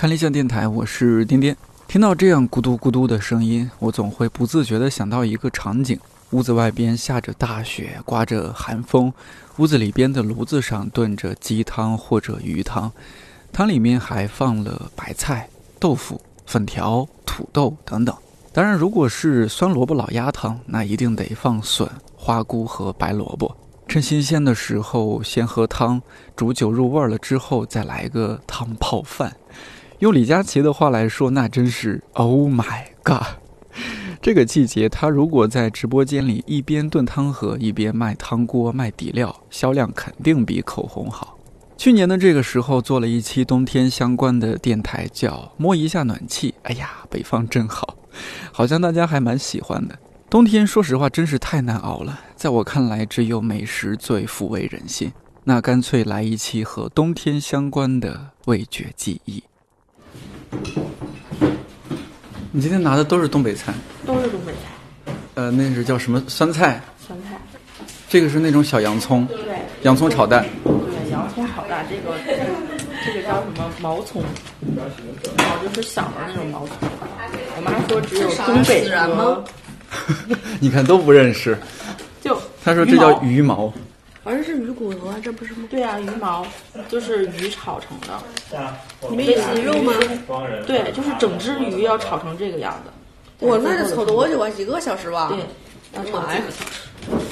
看理想电台，我是颠颠。听到这样咕嘟咕嘟的声音，我总会不自觉地想到一个场景：屋子外边下着大雪，刮着寒风，屋子里边的炉子上炖着鸡汤或者鱼汤，汤里面还放了白菜、豆腐、粉条、土豆等等。当然，如果是酸萝卜老鸭汤，那一定得放笋、花菇和白萝卜。趁新鲜的时候先喝汤，煮酒入味了之后再来个汤泡饭。用李佳琦的话来说，那真是 Oh my God！这个季节，他如果在直播间里一边炖汤喝，一边卖汤锅、卖底料，销量肯定比口红好。去年的这个时候，做了一期冬天相关的电台，叫“摸一下暖气”。哎呀，北方真好，好像大家还蛮喜欢的。冬天，说实话，真是太难熬了。在我看来，只有美食最抚慰人心。那干脆来一期和冬天相关的味觉记忆。你今天拿的都是东北菜，都是东北菜。呃，那是叫什么酸菜？酸菜。这个是那种小洋葱。对。洋葱炒蛋。对，洋葱炒蛋，这个这个叫什么毛葱？毛就是小的那种毛葱。我妈说只有东北和。你看都不认识，就他说这叫鱼毛，好像是鱼骨头啊，这不是吗？对啊，鱼毛就是鱼炒成的。你们也是肉吗？对，就是整只鱼要炒成这个样子。我，那得炒多久啊？几个小时吧？对，要炒几个小时。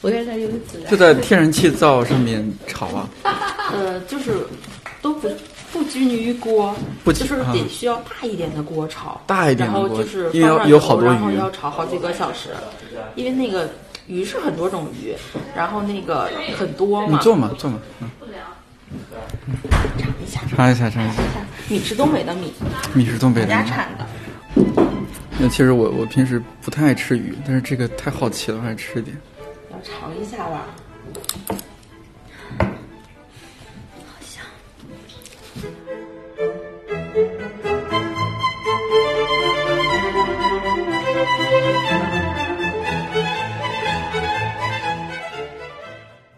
我现在有个孜然。就在天然气灶上面炒啊？呃，就是都不。不拘泥于锅，就是得需要大一点的锅炒，大一点的锅，然后就是因为有好多鱼，然后要炒好几个小时，因为那个鱼是很多种鱼，然后那个很多嘛。你坐嘛，坐嘛，嗯。尝一下，尝一下，尝一下。米是东北的米，米是东北的，家产的。那其实我我平时不太爱吃鱼，但是这个太好奇了，还是吃一点。要尝一下吧。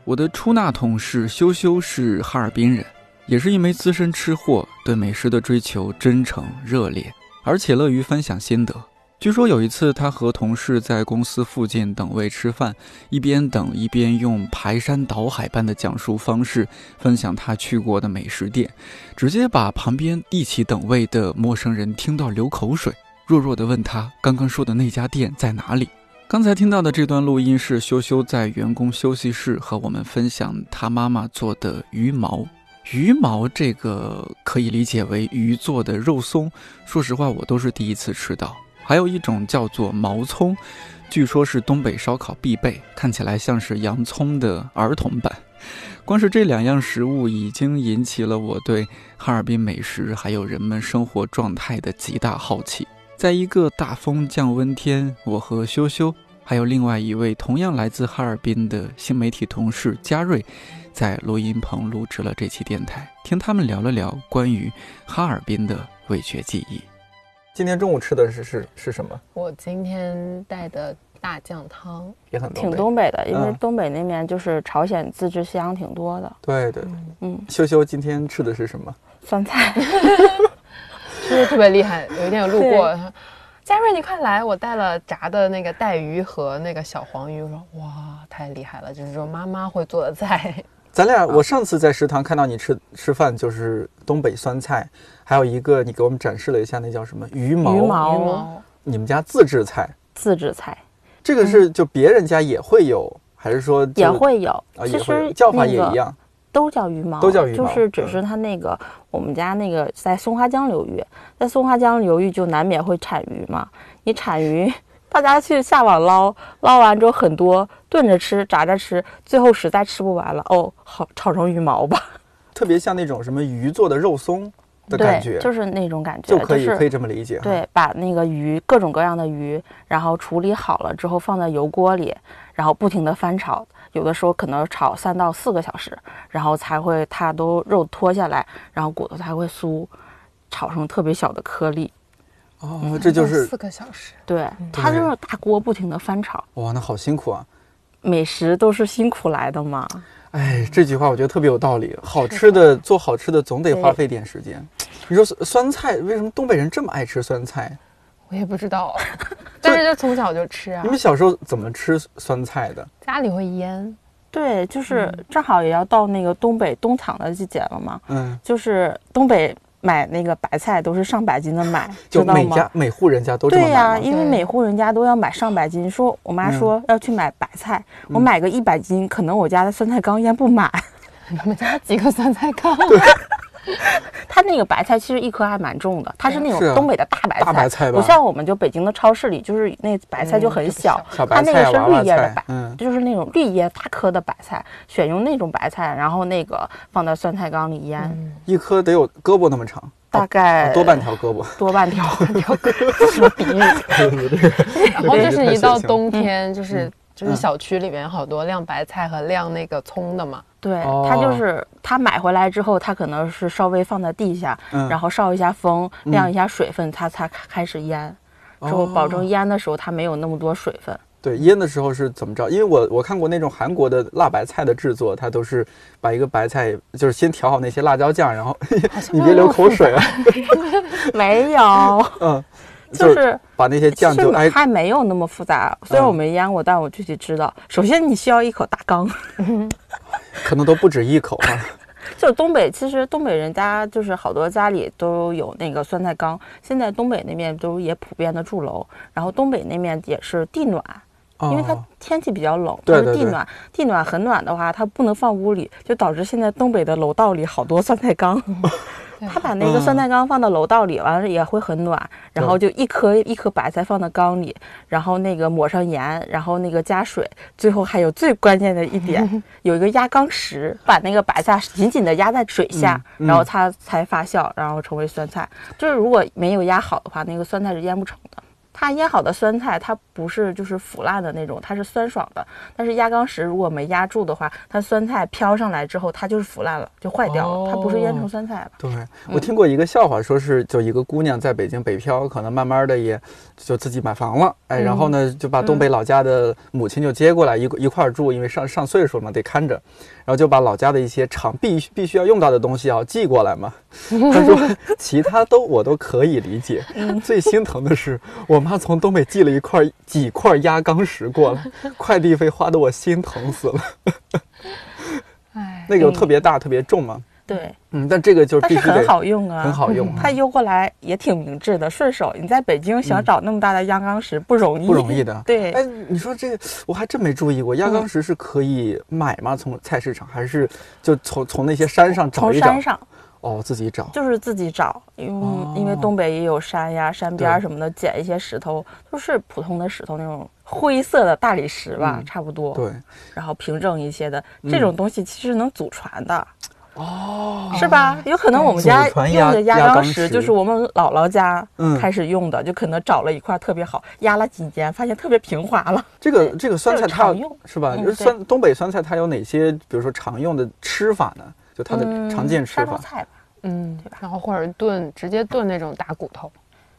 我的出纳同事修修是哈尔滨人，也是一枚资深吃货，对美食的追求真诚热烈，而且乐于分享心得。据说有一次，他和同事在公司附近等位吃饭，一边等一边用排山倒海般的讲述方式分享他去过的美食店，直接把旁边一起等位的陌生人听到流口水，弱弱地问他刚刚说的那家店在哪里。刚才听到的这段录音是羞羞在员工休息室和我们分享他妈妈做的鱼毛。鱼毛这个可以理解为鱼做的肉松，说实话我都是第一次吃到。还有一种叫做毛葱，据说是东北烧烤必备，看起来像是洋葱的儿童版。光是这两样食物已经引起了我对哈尔滨美食还有人们生活状态的极大好奇。在一个大风降温天，我和羞羞，还有另外一位同样来自哈尔滨的新媒体同事嘉瑞，在录音棚录制了这期电台，听他们聊了聊关于哈尔滨的味觉记忆。今天中午吃的是是是什么？我今天带的大酱汤也很挺东北的，因为东北那边就是朝鲜自制香挺多的。对对对，嗯。羞羞今天吃的是什么？酸菜。是不是特别厉害？有一天有路过，他嘉瑞，你快来，我带了炸的那个带鱼和那个小黄鱼。我说哇，太厉害了，就是说妈妈会做的菜。咱俩，我上次在食堂看到你吃吃饭，就是东北酸菜，还有一个你给我们展示了一下，那叫什么鱼毛？鱼毛。你们家自制菜？自制菜。这个是就别人家也会有，还是说也会有？啊，也会叫法也一样。都叫鱼毛，都叫鱼毛，就是只是它那个我们家那个在松花江流域，在松花江流域就难免会产鱼嘛。你产鱼，大家去下网捞，捞完之后很多炖着吃、炸着吃，最后实在吃不完了，哦，好炒成鱼毛吧。特别像那种什么鱼做的肉松的感觉，就是那种感觉，就可以可以这么理解。对，把那个鱼各种各样的鱼，然后处理好了之后放在油锅里，然后不停的翻炒。有的时候可能炒三到四个小时，然后才会它都肉脱下来，然后骨头才会酥，炒成特别小的颗粒。哦，这就是四个小时。对，它就是大锅不停的翻炒。哇，那好辛苦啊！美食都是辛苦来的嘛。哎，这句话我觉得特别有道理。好吃的做好吃的总得花费点时间。你说酸酸菜为什么东北人这么爱吃酸菜？我也不知道，但是就从小就吃啊你。们小时候怎么吃酸菜的？家里会腌，对，就是正好也要到那个东北冬藏的季节了嘛，嗯，就是东北买那个白菜都是上百斤的买，就知道吗每家？每户人家都这么对呀？因为每户人家都要买上百斤。说我妈嗯说要去买白菜，我嗯买个一百斤，可能我家的酸菜缸腌不满。你们家几个酸菜缸？它那个白菜其实一颗还蛮重的，它是那种东北的大白菜，大白菜吧不像我们就北京的超市里，就是那白菜就很小，小白菜啊、它那个是绿叶的白，，嗯，就是那种绿叶大颗的白菜，选用那种白菜，然后那个放到酸菜缸里腌，嗯，一颗得有胳膊那么长，大概哦多半条胳膊。多半条，什么比喻？然后就是一到冬天，就是就是嗯小区里面好多晾白菜和晾那个葱的嘛。对，哦它就是它买回来之后，它可能是稍微放在地下，嗯然后烧一下风，嗯晾一下水分，它才开始腌。之后保证腌的时候它没有那么多水分。对，腌的时候是怎么着？因为我我看过那种韩国的辣白菜的制作，它都是把一个白菜，就是先调好那些辣椒酱，然后你别流口水啊，没有，嗯，就是把那些酱就哎，还没有那么复杂。虽然嗯我没腌过，但我具体知道。首先你需要一口大缸，可能都不止一口啊。就东北，其实东北人家就是好多家里都有那个酸菜缸。现在东北那边都也普遍的住楼，然后东北那边也是地暖，因为它哦天气比较冷，它对对对是地暖，地暖很暖的话，它不能放屋里，就导致现在东北的楼道里好多酸菜缸。对他把那个酸菜缸放到楼道里，完了也会很暖，然后就一颗一颗白菜放到缸里，然后那个抹上盐，然后那个加水，最后还有最关键的一点，有一个压缸石，把那个白菜紧紧的压在水下，嗯嗯然后它才发酵，然后成为酸菜。就是如果没有压好的话，那个酸菜是腌不成的。它腌好的酸菜，它不是就是腐烂的那种，它是酸爽的。但是压缸石如果没压住的话，它酸菜飘上来之后，它就是腐烂了，就坏掉了。它不是腌成酸菜了。对，我听过一个笑话，说是就一个姑娘在北京北漂，可能慢慢的也就自己买房了，哎，然后呢就把东北老家的母亲就接过来一一块儿住，因为上上岁数嘛，得看着，然后就把老家的一些常必必须要用到的东西要寄过来嘛。他说 其他都我都可以理解，最心疼的是我妈从东北寄了一块几块压钢石过来，快递费花的我心疼死了。哎，那个特别大，特别重嘛，对，嗯，但这个就但是必须得很好用啊，很好用它邮过来也挺明智的，顺手。你在北京想找那么大的压缸石不容易，不容易的。对，哎，你说这个我还真没注意过，压缸石是可以买吗？从菜市场还是就从从那些山上找一找从山？上哦，自己找。就是自己找，因为、哦因为东北也有山呀、山边儿什么的，捡一些石头，都是普通的石头那种灰色的大理石吧，嗯差不多。对，然后平整一些的嗯这种东西其实能祖传的。哦，是吧？有可能我们家用的压缸石石就是我们姥姥家嗯开始用的，就可能找了一块特别好，压了几年，发现特别平滑了。这个这个酸菜它常用是吧？嗯就是酸东北酸菜它有哪些，比如说常用的吃法呢？就它的嗯常见吃法。菜吧，嗯，然后或者炖，直接炖那种大骨头，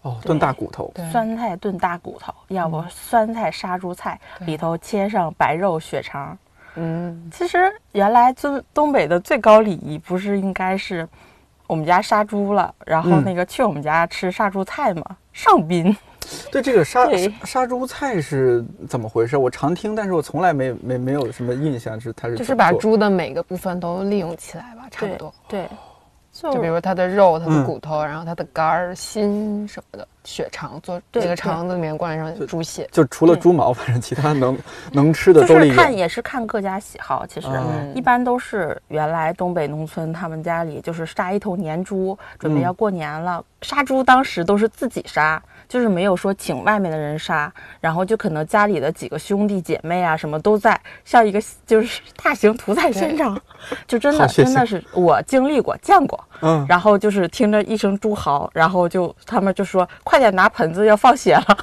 哦，炖大骨头。酸菜炖大骨头，要不酸菜杀猪菜，里头切上白肉血肠。嗯，其实原来东东北的最高礼仪不是应该是我们家杀猪了，然后嗯那个去我们家吃杀猪菜吗？上宾。对这个杀对杀杀猪菜是怎么回事？我常听，但是我从来没没没有什么印象是它是就是把猪的每个部分都利用起来吧，差不多。对，就就比如它的肉、它嗯的骨头，然后它的肝儿、心什么的，血肠做对那个肠子里面灌上猪血。就除了猪毛，反正其他能 能吃的就是。看也是看各家喜好，其实、嗯一般都是原来东北农村他们家里就是杀一头年猪，准备嗯要过年了，杀猪当时都是自己杀。就是没有说请外面的人杀，然后就可能家里的几个兄弟姐妹啊什么都在，像一个就是大型屠宰现场，就真的真的是我经历过见过，嗯，然后就是听着一声猪嚎，然后就他们就说快点拿盆子要放血了，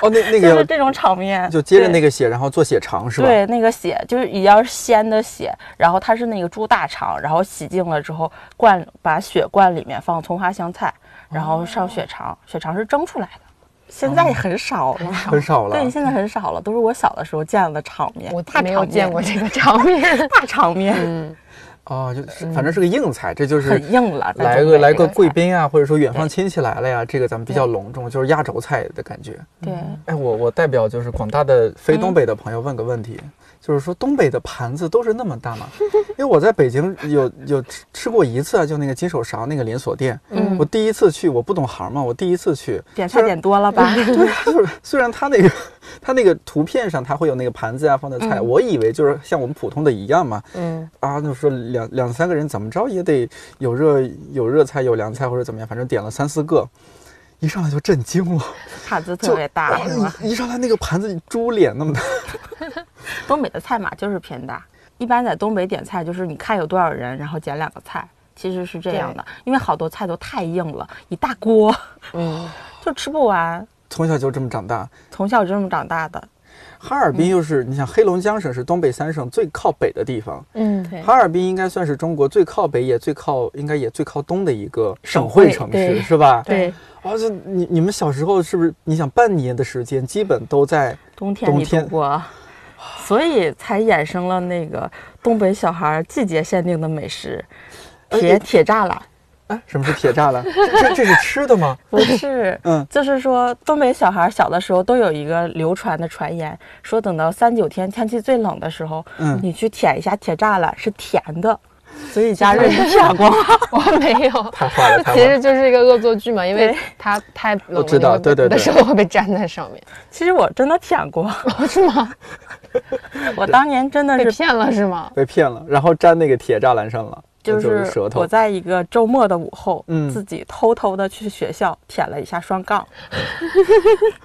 哦，那那个 就是这种场面，就接着那个血，然后做血肠是吧？对，那个血就是也要是鲜的血，然后它是那个猪大肠，然后洗净了之后灌把血灌里面放葱花香菜，然后上血肠，血肠是蒸出来的。现在很少了，很少了。对，现在很少了，都是我小的时候见的场面。我大没有见过这个场面。大场面。嗯，哦，就是反正是个硬菜，这就是很硬了。来个来个贵宾啊，或者说远方亲戚来了呀，这个咱们比较隆重，就是压轴菜的感觉。对，哎，我我代表就是广大的非嗯东北的朋友问个问题，就是说东北的盘子都是那么大吗？因为我在北京有有吃吃过一次啊，就那个金手勺那个连锁店，嗯。我第一次去，我不懂行嘛，我第一次去，点菜点多了吧？对，就是虽然他那个 他那个图片上他会有那个盘子啊放的菜，嗯。我以为就是像我们普通的一样嘛，嗯，啊，那说两两三个人怎么着也得有热有热菜有凉菜或者怎么样，反正点了三四个，一上来就震惊了，盘子特别大，是吧？一一上来那个盘子猪脸那么大，东北的菜码就是偏大，一般在东北点菜就是你看有多少人，然后点两个菜，其实是这样的，因为好多菜都太硬了，一大锅，嗯，就吃不完。从小就这么长大。从小就这么长大的，哈尔滨又是，你想黑龙江省是东北三省最靠北的地方，嗯，对哈尔滨应该算是中国最靠北也最靠应该也最靠东的一个省省会会城市，是吧？对，啊，这你你们小时候是不是？你想半年的时间基本都在冬天里冬天度过，所以才衍生了那个东北小孩季节限定的美食，铁铁栅栏。哎，什么是铁栅栏？这这这是吃的吗？不是，嗯就是说东北小孩小的时候都有一个流传的传言，说等到三九天天气最冷的时候，嗯你去舔一下铁栅栏是甜的，所以佳瑞你舔过吗？我没有。太坏了，太其。实就是一个恶作剧嘛，因为对它太冷了，我知道对对对的时候会被粘在上面，其实我真的舔过，是吗？我当年真的是被骗了是吗？被骗了，然后粘那个铁栅栏上了，就是我。在一个周末的午后，嗯自己偷偷的去学校舔了一下双杠，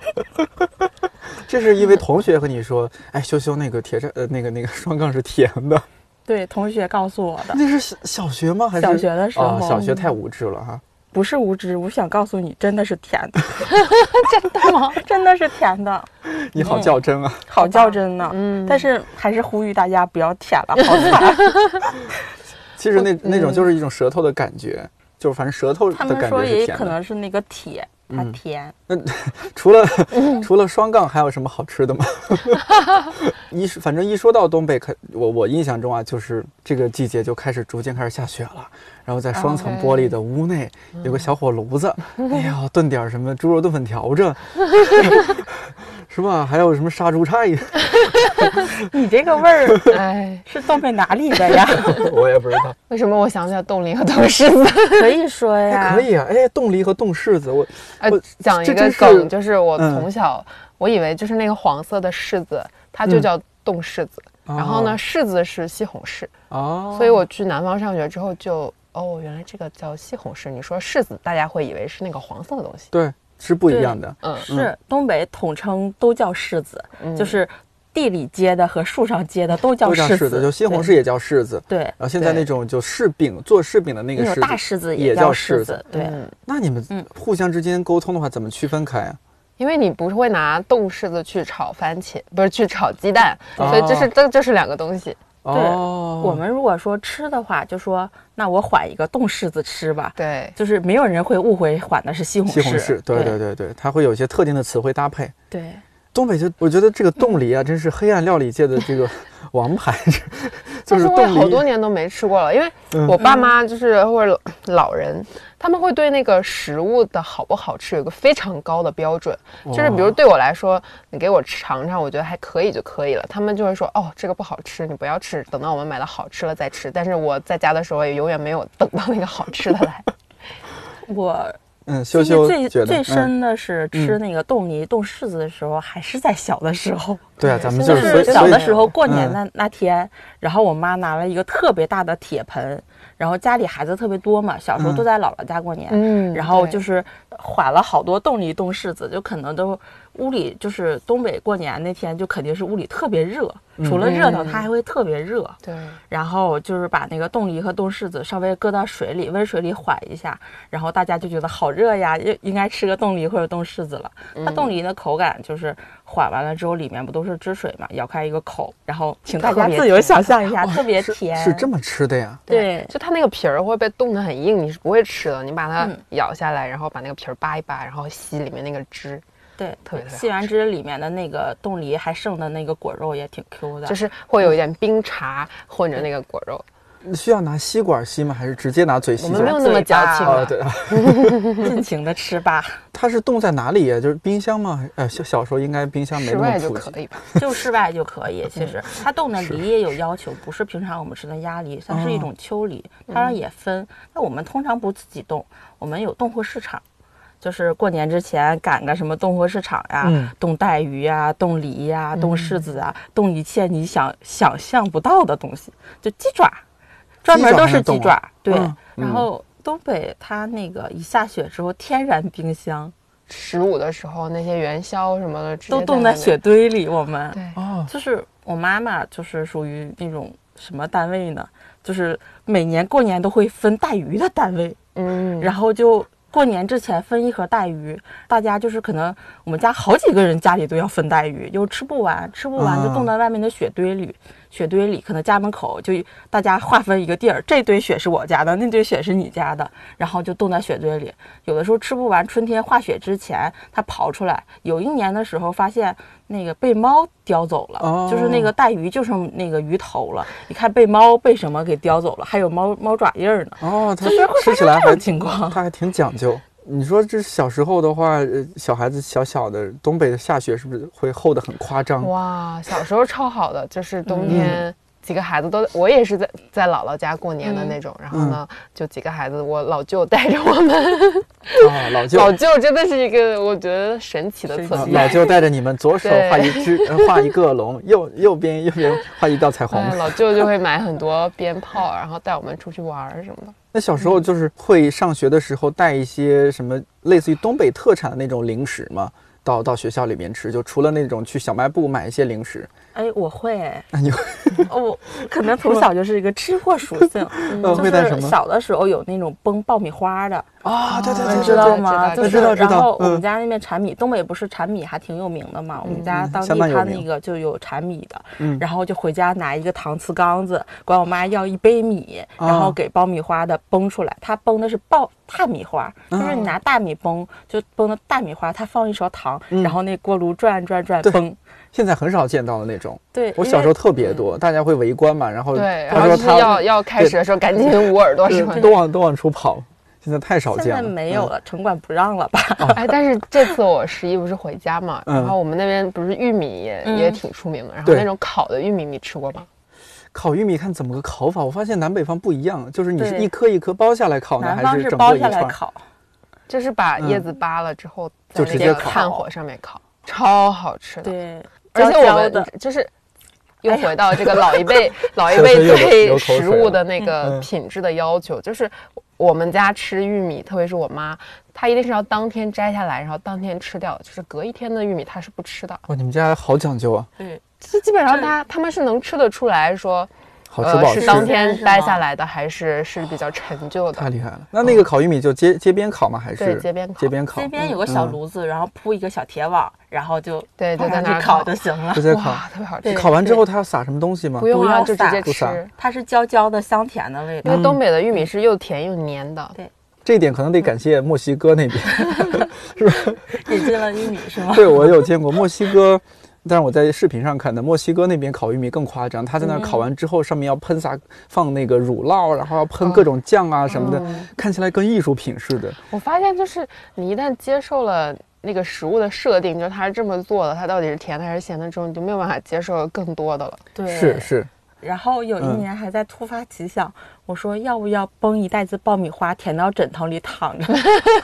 这是因为同学和你说，哎，羞羞那个铁栅呃那个那个双杠是甜的，对，同学告诉我的，那是小小学吗？还是小学的时候啊？小学太无知了哈。不是无知，我想告诉你，真的是甜的 真的吗？真的是甜的，你好较真啊！好较真呢。嗯但是还是呼吁大家不要舔了，好惨。其实那那种就是一种舌头的感觉，就是反正舌头他的感们说也觉是甜的。可能是那个铁，它嗯那。除了除了双杠，还有什么好吃的吗？一说反正一说到东北，可我我印象中啊，就是这个季节就开始逐渐开始下雪了，然后在双层玻璃的屋内有个小火炉子，哎呀，炖点什么猪肉炖粉条子，是吧？还有什么杀猪菜，你这个味儿 哎，是东北哪里的呀？我也不知道。为什么我想起来冻梨和冻柿子？可以说呀，哎，可。以啊，哎，冻梨和冻柿子，我呃我，讲一个梗，就是我嗯从小我以为就是那个黄色的柿子，它就嗯叫冻柿子，然后呢，柿子是西红柿，哦，所以我去南方上学之后就。哦，原来这个叫西红柿。你说柿子，大家会以为是那个黄色的东西。对是不一样的。嗯，是东北统称都叫柿子，嗯就是地里结的和树上结的都叫柿子，就西红柿也叫柿子。对。然后现在那种就柿饼做柿饼的那个柿子，大柿子也叫叫柿子子，对。嗯那你们嗯互相之间沟通的话，怎么区分开啊？因为你不会拿冻柿子去炒番茄，不是去炒鸡蛋，哦所以这是这这是两个东西。哦，我们如果说吃的话，就说那我缓一个冻柿子吃吧，对，就是没有人会误会缓的是西红柿。西红柿，对对对对，它会有一些特定的词汇搭配。对东北就我觉得这个冻梨啊，真是黑暗料理界的这个 王牌，就但是我冻梨。也好多年都没吃过了，因为嗯我爸妈就是或者老人，他们会对那个食物的好不好吃有一个非常高的标准。就是比如对我来说，你给我尝尝，我觉得还可以就可以了。他们就会说，哦，这个不好吃，你不要吃，等到我们买了好吃了再吃。但是我在家的时候也永远没有等到那个好吃的来。我嗯，羞记忆羞觉得最最嗯深的是吃那个冻梨、冻柿子的时候，还是在小的时候。对啊，咱们就是小的时候过年嗯那、那天，然后我妈拿了一个特别大的铁盆，然后家里孩子特别多嘛，小时候嗯都在姥姥家过年，嗯然后就是缓了好多冻梨、冻柿子，就可能都屋里就是东北过年那天就肯定是屋里特别热，除了热闹，嗯它还会特别热。对，然后就是把那个冻梨和冻柿子稍微搁到水里，温水里缓一下，然后大家就觉得好热呀，应应该吃个冻梨或者冻柿子了。它冻梨的口感就是缓完了之后，里面不都是汁水嘛，咬开一个口，然后请大家自由想象一下，特别甜。是这么吃的呀？对就它那个皮儿会被冻得很硬，你是不会吃的。你把它嗯咬下来，然后把那个皮儿扒一扒，然后吸里面那个汁，对，特别特别好吸完汁里面的那个冻梨还剩的那个果肉也挺 Q 的，就是会有一点冰茶混着那个果肉。需要拿吸管吸吗？还是直接拿嘴吸就？我们没有那么矫情啊，对啊，尽情的吃吧，它是冻在哪里呀？就是冰箱吗？呃，小小时候应该冰箱没那么室外就普及可以吧？就室外就可以。其实它冻的梨也有要求，不是平常我们吃的鸭梨，算是一种秋梨，当然也分。那我们通常不自己冻，我们有冻货市场。就是过年之前赶个什么冻货市场呀，嗯冻带鱼呀、冻梨呀、冻柿子啊，冻一切你想想象不到的东西，就鸡爪，专门都是鸡爪。对，嗯然后东北它那个一下雪之后，天然冰箱十五的时候那些元宵什么的都冻在雪堆里，我们。对，哦，就是我妈妈就是属于那种什么单位呢？就是每年过年都会分带鱼的单位，嗯，然后就过年之前分一盒带鱼，大家就是可能我们家好几个人家里都要分带鱼，又吃不完，吃不完就啊冻在外面的雪堆里。雪堆里可能家门口就大家划分一个地儿，这堆雪是我家的，那堆雪是你家的，然后就冻在雪堆里。有的时候吃不完，春天化雪之前它刨出来。有一年的时候发现那个被猫叼走了，哦就是那个带鱼就剩那个鱼头了。你看被猫被什么给叼走了，还有猫猫爪印儿呢。哦，它就是会吃起来还这种情况它还挺讲究。你说这小时候的话，呃，小孩子小小的，东北的下雪是不是会厚的很夸张？哇，小时候超好的，就是嗯冬天几个孩子都，我也是在在姥姥家过年的嗯那种，然后呢，就几个孩子，我老舅带着我们，啊，老舅 老舅真的是一个我觉得神奇的存在。啊老舅带着你们左手画一只，呃画一个龙，右右边右边画一道彩虹。嗯，老舅就会买很多鞭炮，然后带我们出去玩儿什么的。那小时候就是会上学的时候带一些什么类似于东北特产的那种零食吗？到到学校里面吃，就除了那种去小卖部买一些零食，哎，我会哎，那你哦我可能从小就是一个吃货属性，嗯就是小的时候有那种崩爆米花的，啊？对对哦对，对对知道吗？知道就是知道知道然后我嗯们家那边产米，东北不是产米还挺有名的嘛？我们家当地他那个就有产米的，嗯然后就回家拿一个搪瓷缸子，管我妈要一杯米，啊然后给爆米花的崩出来。它崩的是爆大米花，就是你拿大米崩，就崩的大米花，它放一勺糖，嗯然后那锅炉转转转崩。现在很少见到的那种。对，我小时候特别多，大家会围观嘛，然后对，他然后就是说他要要开始的时候，赶紧捂耳朵对什么的。都往都往出跑，现在太少现在见了。嗯没有了，城管不让了吧？哎，但是这次我十一不是回家嘛，嗯然后我们那边不是玉米也、嗯也挺出名的，然后那种烤的玉米你吃过吗？烤玉米看怎么个烤法？我发现南北方不一样，就是你是一颗一颗剥下来烤呢，还是整是剥下个一串？来烤，就是把嗯叶子扒了之后，在那就直接炭火上面烤，超好吃的。对，而且我们就是又回到这个老一辈、老一辈对食物的那个嗯品质的要求，就是我们家吃玉米，特别是我妈，她一定是要当天摘下来，然后当天吃掉，就是隔一天的玉米她是不吃的。哇，你们家好讲究啊，对，就基本上这她他们是能吃得出来说，好吃不好吃？呃是当天摘下来的，还是是比较陈旧的。太厉害了。那那个烤玉米就街街边烤吗？还是对街边烤街边烤，街边有个小嗯炉子，然后铺一个小铁网，然后就对，就放在那儿烤就行了直。接烤。特别好吃。烤完之后，它要撒什么东西吗不？用啊，就直接撒不撒吃。它是焦焦的、香甜的味道。因为东北的玉米是又甜又黏的，对这一点可能得感谢墨西哥那边。是吧引进了玉米是吗？对，我有见过墨西哥，但是我在视频上看的，墨西哥那边烤玉米更夸张，他在那儿烤完之后，上面要喷洒放那个乳酪，然后要喷各种酱啊什么的，看起来跟艺术品似的。我发现就是你一旦接受了那个食物的设定，就是它是这么做的，它到底是甜的还是咸的之后，你就没有办法接受更多的了。对，是。是，然后有一嗯年还在突发奇想，我说要不要崩一袋子爆米花填到枕头里躺着？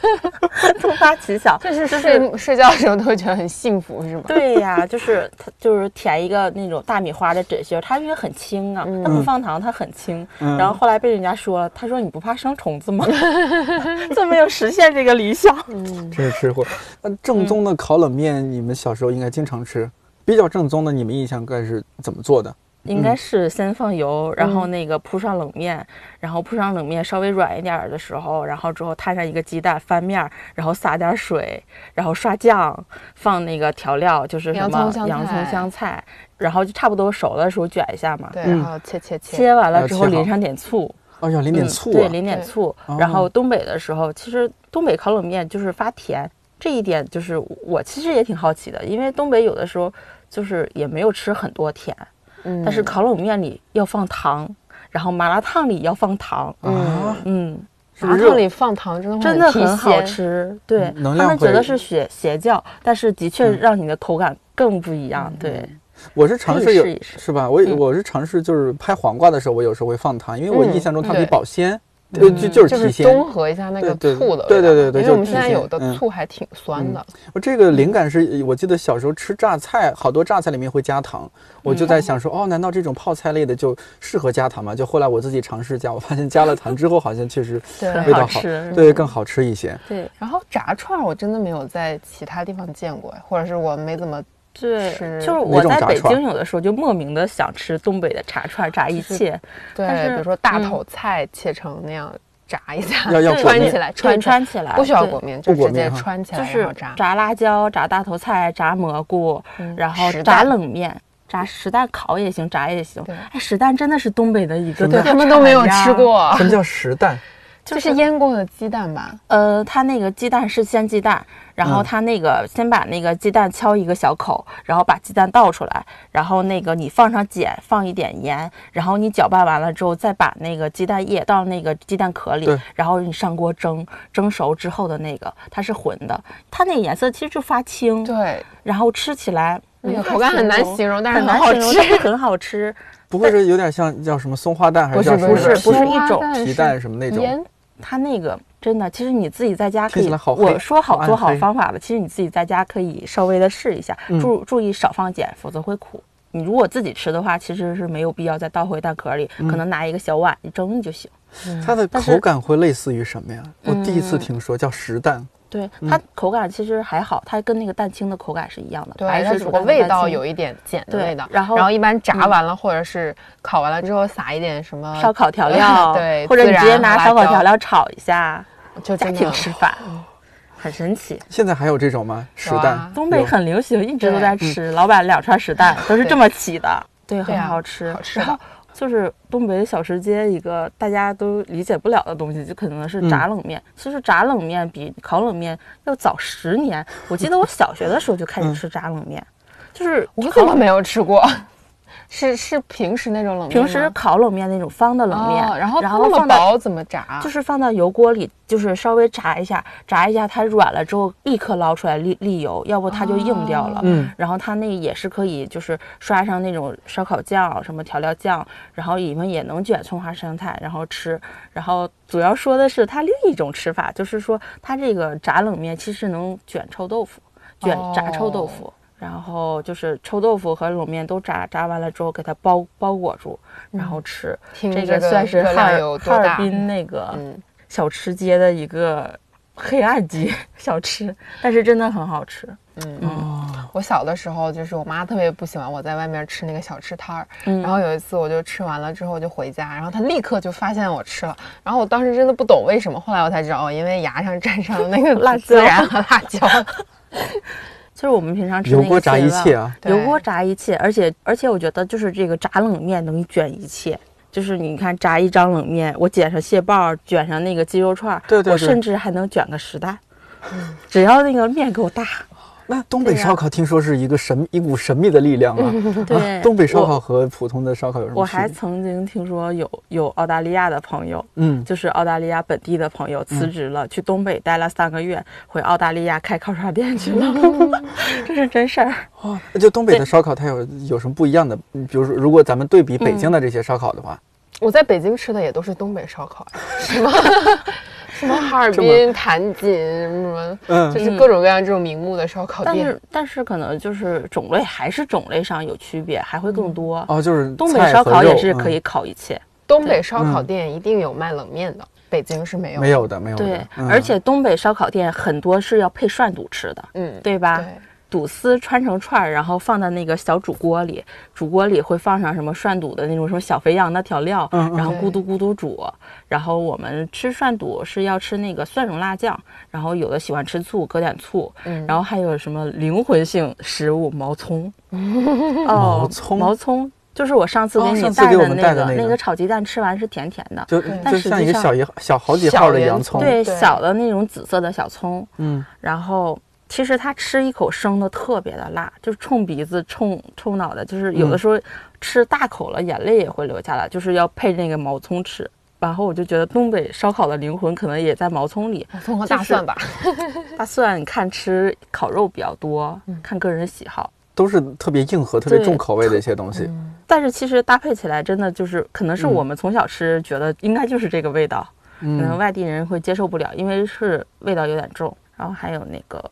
突发奇想，就是睡睡觉的时候都会觉得很幸福，是吗？对呀，就是它就是填一个那种大米花的枕芯儿，它因为很轻啊，它不放糖，它很轻。嗯然后后来被人家说，他说你不怕生虫子吗？就没有实现这个理想。嗯，真是吃货。那正宗的烤冷面，你们小时候应该经常吃。比较正宗的，你们印象该是怎么做的？应该是先放油，然后那个铺上冷面，然后铺上冷面稍微软一点儿的时候，然后之后摊上一个鸡蛋，翻面儿，然后撒点水，然后刷酱，放那个调料，就是什洋么葱洋葱香菜，然后就差不多熟的时候卷一下嘛。对，嗯然后切切切，切完了之后淋上点醋，哦，要淋点嗯醋啊对，！淋点醋。哦然后东北的时候，其实东北烤冷面就是发甜，这一点就是我其实也挺好奇的，因为东北有的时候就是也没有吃很多甜，嗯但是烤冷面里要放糖，然后麻辣烫里要放糖，嗯，嗯，麻辣烫里放糖真的会真的很好。吃。对他们觉得是邪邪教，但是的确嗯让你的口感更不一样。对，我是尝试试一试是吧？我嗯我是尝试就是拍黄瓜的时候，我有时候会放糖，因为我嗯印象中它可以保鲜，呃就就是就是提鲜。中和一下那个对对醋的对对对对就因为我们现在有的醋还挺酸的，我这个灵感是我记得小时候吃榨菜，好多榨菜里面会加糖，我就在想说，哦，难道这种泡菜类的就适合加糖吗？就后来我自己尝试加，我发现加了糖之后，好像确实 对味道好。对更好吃一些。对然后炸串儿我真的没有在其他地方见过，或者是我没怎么对，就是我在北京有的时候就莫名的想吃东北的炸串、炸一切，但对，是比如说大嗯头菜切成那样炸一下，要 要穿起来，对穿穿起来不需要裹面，就直接穿起来然是后炸。炸辣椒、炸大头菜、炸蘑菇，嗯然后炸冷面。炸实蛋烤也行，炸也行。哎，实蛋真的是东北的一个他们都没有吃。过，什么叫实蛋？就是腌过的鸡蛋吧？呃，它那个鸡蛋是鲜鸡蛋，然后嗯它那个先把那个鸡蛋敲一个小口，然后把鸡蛋倒出来，然后那个你放上碱，放一点盐，然后你搅拌完了之后，再把那个鸡蛋液倒那个鸡蛋壳里，然后你上锅蒸，蒸熟之后的那个它是混的，它那个颜色其实就发青，对，然后吃起来那个口感很难形容，但是很好吃。但是很好吃。不会是有点像叫什么松花蛋，还是叫什么不是不是松花一种皮蛋什么那种？它那个真的，其实你自己在家可以我说好做好方法了，其实你自己在家可以稍微的试一下，嗯注注意少放碱，否则会苦。你如果自己吃的话，其实是没有必要再倒回蛋壳里，嗯可能拿一个小碗一蒸就行。它的口感会类似于什么呀？我第一次嗯听说叫实蛋。对嗯它口感其实还好，它跟那个蛋清的口感是一样的，对，白它只不水煮蛋和过味道有一点碱味道。然后然后一般炸嗯完了或者是烤完了之后撒一点什么烧烤调料，对，或者你直接拿烧烤调料炒一下，就真的庭吃法，很神奇。现在还有这种吗？实蛋啊？东北很流行，一直都在吃。老板两串实蛋都是这么起的，对，很对啊好吃。好吃然后 就是东北小吃街一个大家都理解不了的东西，就可能是炸冷面。其实炸冷面比烤冷面要早十年。我记得我小学的时候就开始吃炸冷面，就是我烤怎么没有吃过？是是平时那种冷面平时烤冷面那种方的冷面，哦然后然它那么后放到薄怎么炸？就是放到油锅里，就是稍微炸一下，炸一下它软了之后立刻捞出来沥沥油，要不它就硬掉了。哦嗯，然后它那个也是可以，就是刷上那种烧烤酱、什么调料酱，然后里面也能卷葱花生菜，然后吃。然后主要说的是它另一种吃法，就是说它这个炸冷面其实能卷臭豆腐，卷炸臭豆腐。然后就是臭豆腐和卤面都炸，炸完了之后给它包包裹住，然后吃。这个算是热哈？哈尔滨那个嗯，小吃街的一个黑暗级 小吃，但是真的很好吃。嗯，嗯，我小的时候就是我妈特别不喜欢我在外面吃那个小吃摊儿，嗯然后有一次我就吃完了之后就回家，然后她立刻就发现我吃了，然后我当时真的不懂为什么，后来我才知道哦，因为牙上沾上了那个辣孜然和辣椒。就是我们平常吃那个油锅炸一切啊！油锅炸一切，而且而且我觉得就是这个炸冷面能卷一切。就是你看炸一张冷面，我卷上蟹棒，卷上那个鸡肉串，对对对我甚至还能卷个十袋，只要那个面够大。那东北烧烤听说是一个神一股神秘的力量啊！对。啊东北烧烤和普通的烧烤有什么我还？曾经听说有有澳大利亚的朋友，嗯，就是澳大利亚本地的朋友辞职了，去东北待了三个月，回澳大利亚开烤串店去了，这是真事儿。哦，那就东北的烧烤它有有什么不一样的？嗯比如说，如果咱们对比北京的这些烧烤的话，我在北京吃的也都是东北烧烤，什么 什 么哈尔滨、盘锦什么，嗯就是各种各样这种名目的烧烤店。但是但是可能就是种类还是种类上有区别，还会更多。哦，就是东北烧烤也是可以烤一切，东北烧烤嗯店一定有卖冷面的，北京是没有。没有的，没有的。对，嗯而且东北烧烤店很多是要配涮肚吃的，嗯，对吧？对，肚丝穿成串儿，然后放在那个小煮锅里，煮锅里会放上什么涮肚的那种什么小肥羊的调料，然后咕嘟咕嘟煮。然后我们吃涮肚是要吃那个蒜蓉辣酱，然后有的喜欢吃醋，搁点醋。嗯然后还有什么灵魂性食物毛葱，哦，毛葱毛葱就是我上次给哦你带的那个、那个个炒鸡蛋，吃完是甜甜的。就但就像一个小一小好几号的洋葱，对，对小的那种紫色的小葱，嗯，然后其实它吃一口生的特别的辣，就是冲鼻子、冲冲脑袋，就是有的时候吃大口了，眼泪也会流下来，就是要配那个毛葱吃。然后我就觉得东北烧烤的灵魂可能也在毛葱里，葱和大蒜吧。大蒜看吃烤肉比较多，看个人喜好，都是特别硬核、特别重口味的一些东西。但是其实搭配起来真的就是，可能是我们从小吃，觉得应该就是这个味道，可能嗯，外地人会接受不了，因为是味道有点重。然后还有那个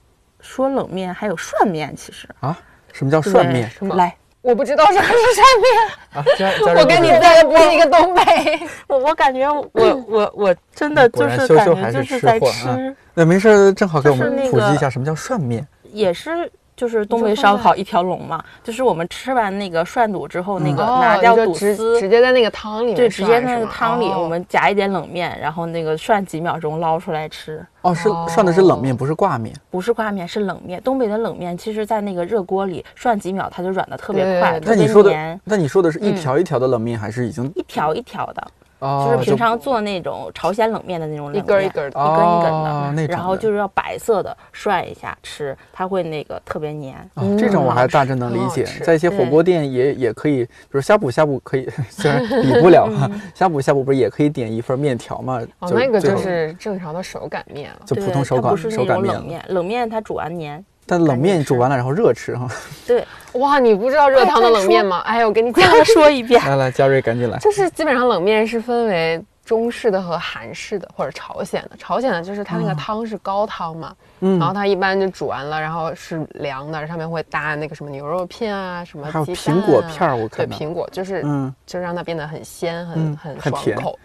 说冷面，还有涮面，其实。啊，什么叫涮面？对来，我不知道什么是涮面，我跟你在的不是一个东北。我我感觉我我我真的果然就是感觉就是在吃那没事儿，正好给我们普及一下什么叫涮面。也是。就是东北烧烤一条龙嘛，就是我们吃完那个涮肚之后，那个哦拿掉肚直丝，直接在那个汤里面对，直接那个汤里，哦我们夹一点冷面，然后那个涮几秒钟捞出来吃。哦，是哦涮的是冷面，不是挂面。不是挂面，是冷面。东北的冷面，其实在那个热锅里涮几秒，它就软的特别快，特别那你说的黏，，那你说的是一嗯条一条的冷面，还是已经一条一条的，哦？就是平常做那种朝鲜冷面的那种冷面，一根儿一根儿的一根一根的，然后就是要白色的涮一下吃，它会那个特别黏。哦，这种我还大致能理解，在一些火锅店也也可以，比如呷哺呷哺可以，虽然比不了哈，呷哺呷哺不是也可以点一份面条嘛？哦，那个就是正常的手擀面了。就普通手擀它不是那手擀面冷面，冷面它煮完黏。但冷面煮完了然后热吃哈。对，哇，你不知道热汤的冷面吗？哎，我跟你讲，再说一遍。来来，嘉瑞赶紧来。就是基本上冷面是分为中式的和韩式的，或者朝鲜的。朝鲜的就是它那个汤是高汤嘛，嗯然后它一般就煮完了，然后是凉的，上面会搭那个什么牛肉片啊，什么还有鸡蛋啊苹果片儿我对，看对苹果就是嗯，就让它变得很鲜，很嗯很爽口。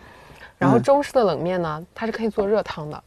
然后嗯中式的冷面呢，它是可以做热汤的，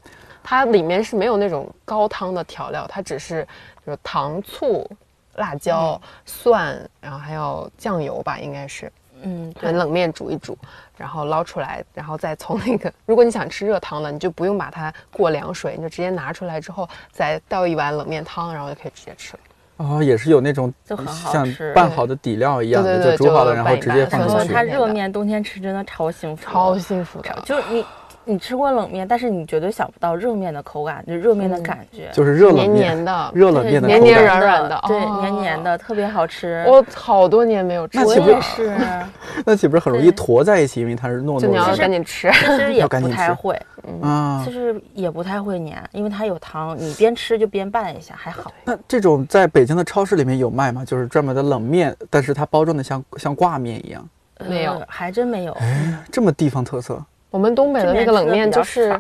它里面是没有那种高汤的调料，它只是就是糖、醋、辣椒、蒜，然后还有酱油吧，应该是。嗯，把，冷面煮一煮，然后捞出来，然后再从那个，如果你想吃热汤的，你就不用把它过凉水，你就直接拿出来之后，再倒一碗冷面汤，然后就可以直接吃了。哦，也是有那种就很好像吃拌好的底料一样的，对对对就煮好了，就然后直接放进去呃它。热面冬天吃真的超幸福，超幸福的，就是你你吃过冷面，但是你绝对想不到热面的口感，就热面的感觉，就是热冷黏面，黏的。热冷面的黏黏。软软的对，哦黏黏的，特别好吃。我好多年没有吃我那岂不也是，那岂不是很容易坨在一起？因为它是糯糯就你要的赶紧吃。其实也不要赶紧吃太会，嗯其。实也不太会粘，因为它有糖，你边吃就边拌一下，还好。那这种在北京的超市里面有卖吗？就是专门的冷面，但是它包装的像像挂面一样，没有呃还真没有。哎，这么地方特色。我们东北的那个冷面就是，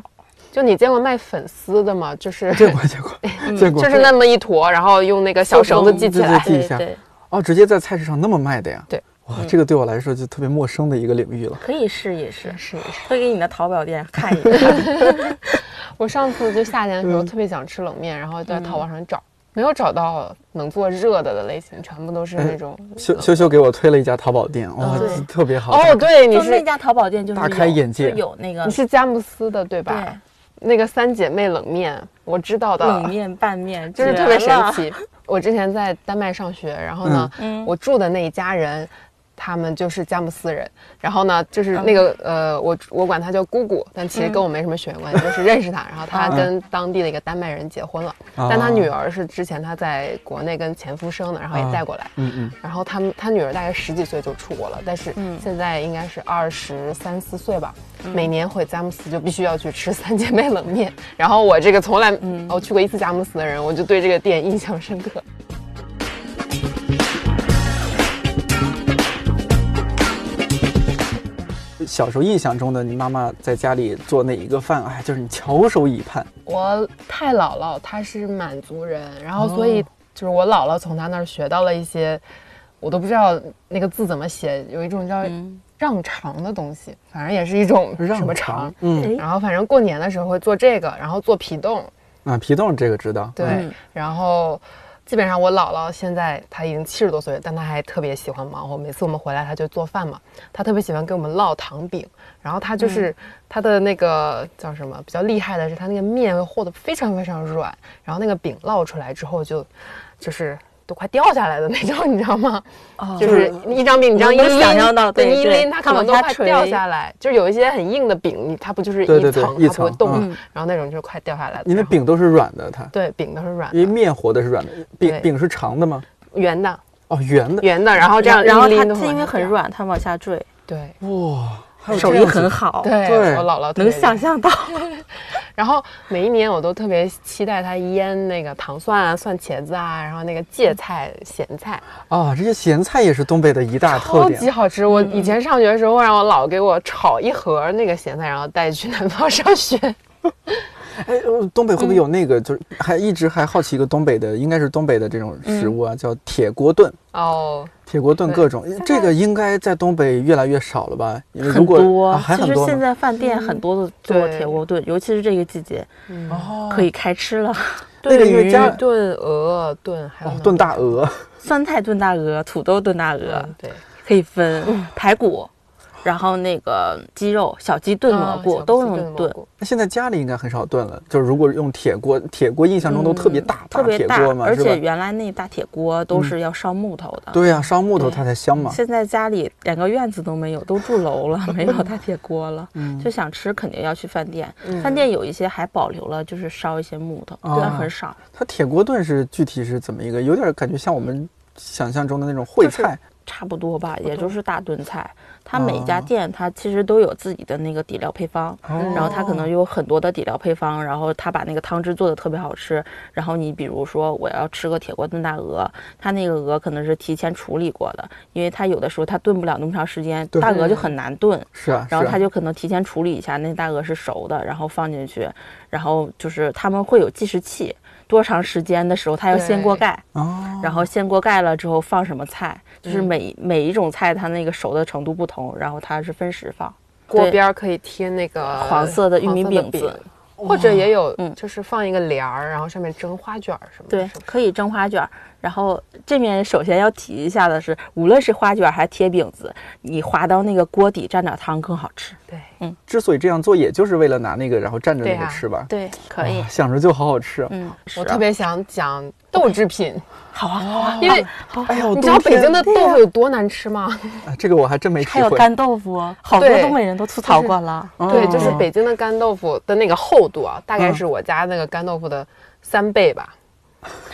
就你见过卖粉丝的吗？就是 见过见过 见过，就是那么一坨，然后用那个小绳子系起来。记一下哦，直接在菜市场那么卖的呀？对，哇，这个对我来说就特别陌生的一个领域了。可以试一试，试一试。推给你的淘宝店看一看。我上次就夏天的时候嗯特别想吃冷面，然后在淘宝上找，没有找到能做热的的类型，全部都是那种修修修给我推了一家淘宝店，哇，特别好。哦，对，你是那是家淘宝店就是大开眼界有那个你是佳木斯的对对吧？那个三姐妹冷面，我知道的，冷面拌面，就是特别神。奇。我之前在丹麦上学，然后呢，嗯我住的那一家人。他们就是佳木斯人，然后呢，就是那个、呃，我我管他叫姑姑，但其实跟我没什么血缘关系，就是认识他。然后他跟当地的一个丹麦人结婚了，但他女儿是之前他在国内跟前夫生的，然后也带过来。嗯嗯，然后他们他女儿大概十几岁就出国了，但是现在应该是二十三四岁吧。每年回佳木斯就必须要去吃三姐妹冷面。然后我这个从来我去过一次佳木斯的人，我就对这个店印象深刻。小时候印象中的你妈妈在家里做哪一个饭，哎，就是你翘首以盼。我太姥姥她是满族人，然后所以就是我姥姥从她那儿学到了一些，我都不知道那个字怎么写，有一种叫嗯让肠的东西，反正也是一种让什么肠肠。嗯哎然后反正过年的时候会做这个，然后做皮冻，啊，皮冻这个知道。对，嗯然后基本上我姥姥现在她已经七十多岁，但她还特别喜欢忙活。每次我们回来，她就做饭嘛，她特别喜欢给我们烙糖饼。然后她就是、她的那个叫什么比较厉害的是，她那个面会和得非常非常软，然后那个饼烙出来之后就就是都快掉下来的那种，你知道吗？哦就是一张饼，你知道一拎，能想象到对，你一拎它可能都快掉下来。就是有一些很硬的饼，你它不就是对对对一层，一层它不会动然后那种就是快掉下来的。因为饼都是软的，它对饼都是软的因为，面和的是软的，饼饼是长的吗？圆的哦，圆的。圆的，然后这样然后它它因为很软，它往下坠，对哇，手艺很好，对，对我姥姥能。想象到。然后每一年我都特别期待他腌那个糖蒜啊、蒜茄子啊，然后那个芥菜、咸菜，啊，这些咸菜也是东北的一大特点超。级好吃。我以前上学的时候，让我姥给我炒一盒那个咸菜，然后带去南方上学。哎，呃东北会不会有那个？就是还一直还好奇一个东北的，应该是东北的这种食物啊，叫铁锅炖。哦，铁锅炖各种，这个应该在东北越来越少了吧？因为如很果多，啊、还其实很多吗？现在饭店很多都做铁锅炖，尤其是这个季节，可以开吃了。那个家炖鹅炖还有哦炖大鹅，酸菜炖大鹅、土豆炖大鹅嗯，对，可以分 排骨，然后那个鸡肉、小鸡炖蘑菇都能炖，那现在家里应该很少炖了。就是如果用铁锅，铁锅印象中都特别大，嗯特别大铁锅，嘛，而且原来那大铁锅都是要烧木头的。对呀、烧木头它才香嘛。现在家里连个院子都没有，都住楼了，没有大铁锅了。嗯就想吃，肯定要去饭店。嗯饭店有一些还保留了，就是烧一些木头，啊但很少。它铁锅炖是具体是怎么一个？有点感觉像我们想象中的那种烩就是菜。差不多吧，也就是大炖菜。它每家哦店它其实都有自己的那个底料配方，哦然后它可能有很多的底料配方，然后它把那个汤汁做的特别好吃。然后你比如说我要吃个铁锅炖大鹅，它那个鹅可能是提前处理过的，因为它有的时候它炖不了那么长时间，大鹅就很难炖。是啊然后它就可能提前处理一下，那大鹅是熟的，然后放进去，然后就是他们会有计时器，多长时间的时候它要掀锅盖，哦，然后掀锅盖了之后放什么菜，就是嗯。每、每一种菜它那个熟的程度不同，然后它是分时放。锅边儿可以贴那个黄色的玉米饼子或者也有嗯就是放一个帘儿，然后上面蒸花卷儿什么的。对是，是可以蒸花卷儿。然后这面首先要提一下的是，无论是花卷儿还是贴饼子，你滑到那个锅底蘸点汤更好吃。对，嗯之所以这样做，也就是为了拿那个然后蘸着那个吃吧。对，可以哇。想着就好好吃啊。嗯，我特别想讲豆制品，好啊，好啊，因为哎呦，你知道北京的豆腐有多难吃吗？啊这个我还真没吃过。还有干豆腐哦，好多东北人都吐槽过了。对，就是哦北京的干豆腐的那个厚度啊，大概嗯是我家那个干豆腐的三倍吧。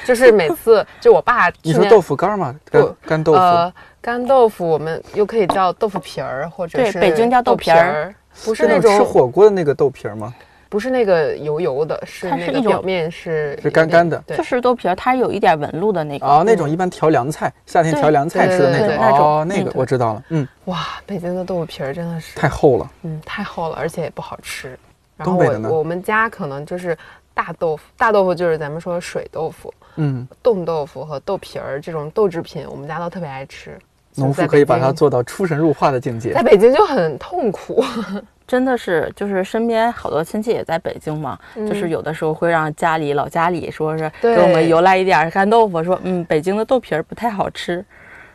就是每次 就我爸你说豆腐干儿吗？干干豆腐。呃，干豆腐我们又可以叫豆腐皮儿，或者是对北京叫豆豆皮儿，不是是那种吃火锅的那个豆皮儿吗？不是那个油油的，是它是一种那个表面是是干干的对就，是豆皮儿，它有一点纹路的那个。哦，那种一般调凉菜，夏天调凉菜吃的那种。哦，那个嗯我知道了。嗯，哇，北京的豆腐皮儿真的是太厚了。嗯太厚了，而且也不好吃。然后东北的呢我我们家可能就是大豆腐，大豆腐就是咱们说水豆腐、嗯，冻豆腐和豆皮儿这种豆制品，我们家都特别爱吃。农所以在妇可以把它做到出神入化的境界在。北京就很痛苦。真的是，就是身边好多亲戚也在北京嘛，就是有的时候会让家里老家里说是给我们邮来一点儿干豆腐，说嗯北京的豆皮儿不太好吃。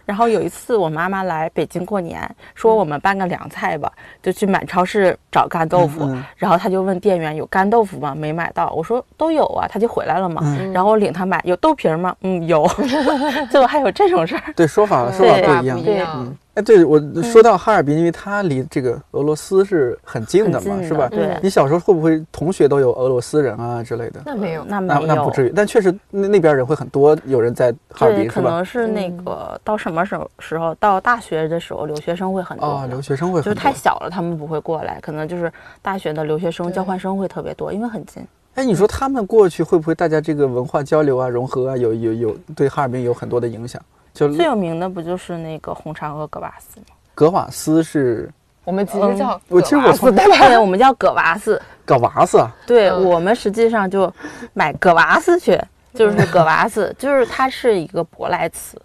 然后有一次我妈妈来北京过年，说我们拌个凉菜吧，就去满超市找干豆腐，然后她就问店员有干豆腐吗？没买到，我说都有啊，她就回来了嘛。嗯然后我领她买有豆皮儿吗？嗯有，最后还有这种事儿。对，说法说法不一样。不一样嗯，哎，对我说到哈尔滨，因为它离这个俄罗斯是很近的嘛，是吧？对你小时候会不会同学都有俄罗斯人啊之类的？那没有，那没有，那那不至于，但确实那那边人会很多，有人在哈尔，滨是吧？可能是那个到什么时候时候到大学的时候，留学生会很多哦，留学生会就是太小了，他们不会过来，可能就是大学的留学生、交换生会特别多，因为很近。哎，你说他们过去会不会大家这个文化交流啊、融合啊，有有有对哈尔滨有很多的影响？就最有名的不就是那个红肠和格瓦斯吗？格瓦斯是我们其实叫我其实我葛瓦斯从对我们叫葛瓦斯。搞娃子啊，对、嗯我们实际上就买葛瓦斯去，就是葛瓦斯，就是它是一个舶来词，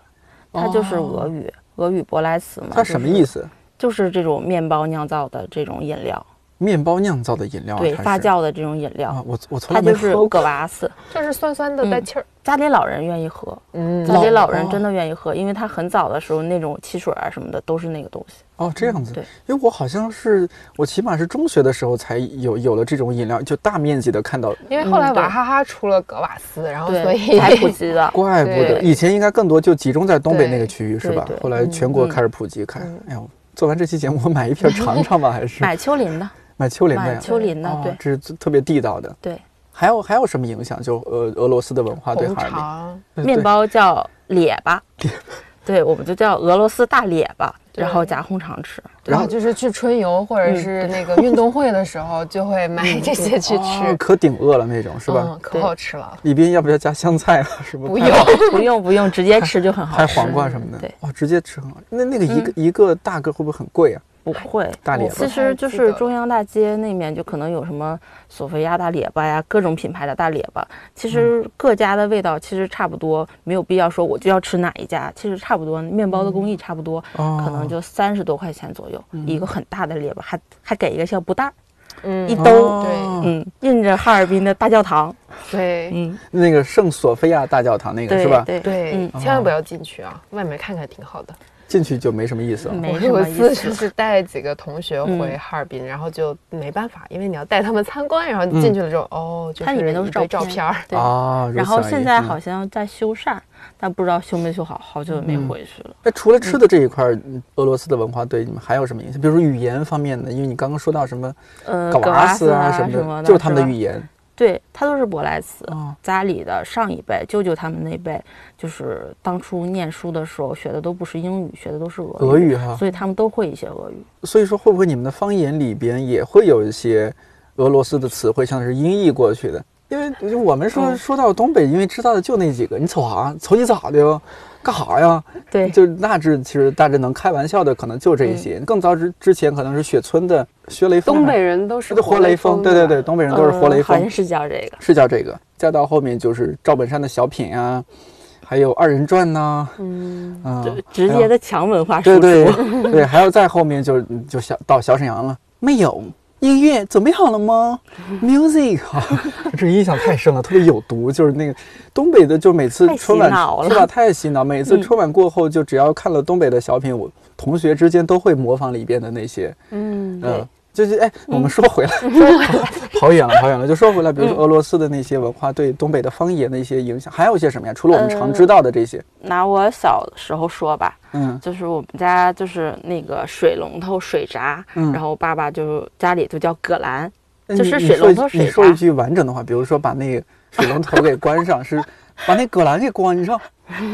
它就是俄语，俄语舶来词嘛。它什么意思？思？就是这种面包酿造的这种饮料。面包酿造的饮料啊，对，发酵的这种饮料，啊，我我从来没它就是喝过。葛瓦斯。就是酸酸的带气儿。家里老人愿意喝，嗯家里老人哦真的愿意喝，因为他很早的时候那种汽水啊什么的都是那个东西。哦，这样子。对，因为我好像是我起码是中学的时候才有有了这种饮料，就大面积的看到，因为后来娃哈哈出了格瓦斯，然后所，以才普及的。怪不得以前应该更多就集中在东北那个区域是吧后来全国嗯开始普及开嗯。哎呦，做完这期节目，我买一瓶尝尝吧，还是买秋林的，买秋林的买呀？丘陵的，哦对，这是特别地道的。对。还有还有什么影响？就呃俄罗斯的文化对红哈尔滨肠，面包叫列巴，对，我们就叫俄罗斯大列巴，然后夹红肠吃。然后就是去春游或者嗯是那个运动会的时候，就会买这些去哦吃，可顶饿了那种是吧？嗯，可好吃了。里边要不要加香菜啊？什么不用，不用不用，直接吃就很好拍吃。黄瓜什么的，对，哦，直接吃很好。那那个一个、嗯一个大个会不会很贵啊？不会。大列巴其实就是中央大街那面就可能有什么索菲亚大列巴呀，各种品牌的大列巴。其实各家的味道其实差不多，没有必要说我就要吃哪一家，其实差不多，面包的工艺差不多，哦，可能就三十多块钱左右，一个很大的列巴，还还给一个小布袋儿，嗯。一兜哦。对。嗯，印着哈尔滨的大教堂，对。嗯，那个圣索菲亚大教堂那个是吧？对对嗯，千万不要进去啊，外面看看挺好的。进去就没什么意思了。没什么我有一次意思。就是带几个同学回嗯哈尔滨，然后就没办法，因为你要带他们参观，然后进去了之后，哦，就是它里面都是照片照片儿。对啊，然后现在好像在修缮，但不知道修没修好，好久没嗯回去了。那除了吃的这一块俄罗斯的文化对你们还有什么影响？比如说语言方面的，因为你刚刚说到什么呃，格瓦斯啊什么么的，就是他们的语言对，他都是舶来词。啊。家里的上一辈，舅舅他们那辈，就是当初念书的时候学的都不是英语，学的都是俄语俄语哈，所以他们都会一些俄语。所以说会不会你们的方言里边也会有一些俄罗斯的词汇，像是音译过去的？因为就我们说、嗯说到东北，因为知道的就那几个，你瞅啥？瞅你咋的呀？干啥呀？对，就大致其实大致能开玩笑的，可能就这一些。更早之之前可能是雪村的薛雷锋，东北人都是是活雷锋，对对对，东北人都是活雷锋，呃好像是叫这个。是叫这个。再到后面就是赵本山的小品啊，还有二人转呐、嗯，啊，就直接的强文化输对出。对 对，还有再后面就就小到小沈阳了，没有音乐准备好了吗？Music 啊，这印象太深了，特别有毒。就是那个东北的，就每次太洗春晚脑了是吧？太洗脑。每次嗯春晚过后，就只要看了东北的小品，我同学之间都会模仿里边的那些，嗯，嗯对，。就是哎，我们说回来，跑远了，跑远了。就说回来，比如说俄罗斯的那些文化对东北的方言的一些影响，还有一些什么呀？除了我们常知道的这些，拿我小时候说吧，嗯就是我们家就是那个水龙头水闸，嗯然后我爸爸就家里就叫葛兰，就是水龙头水闸你说一句完整的话，比如说把那个水龙头给关上，是 把那葛兰给关上，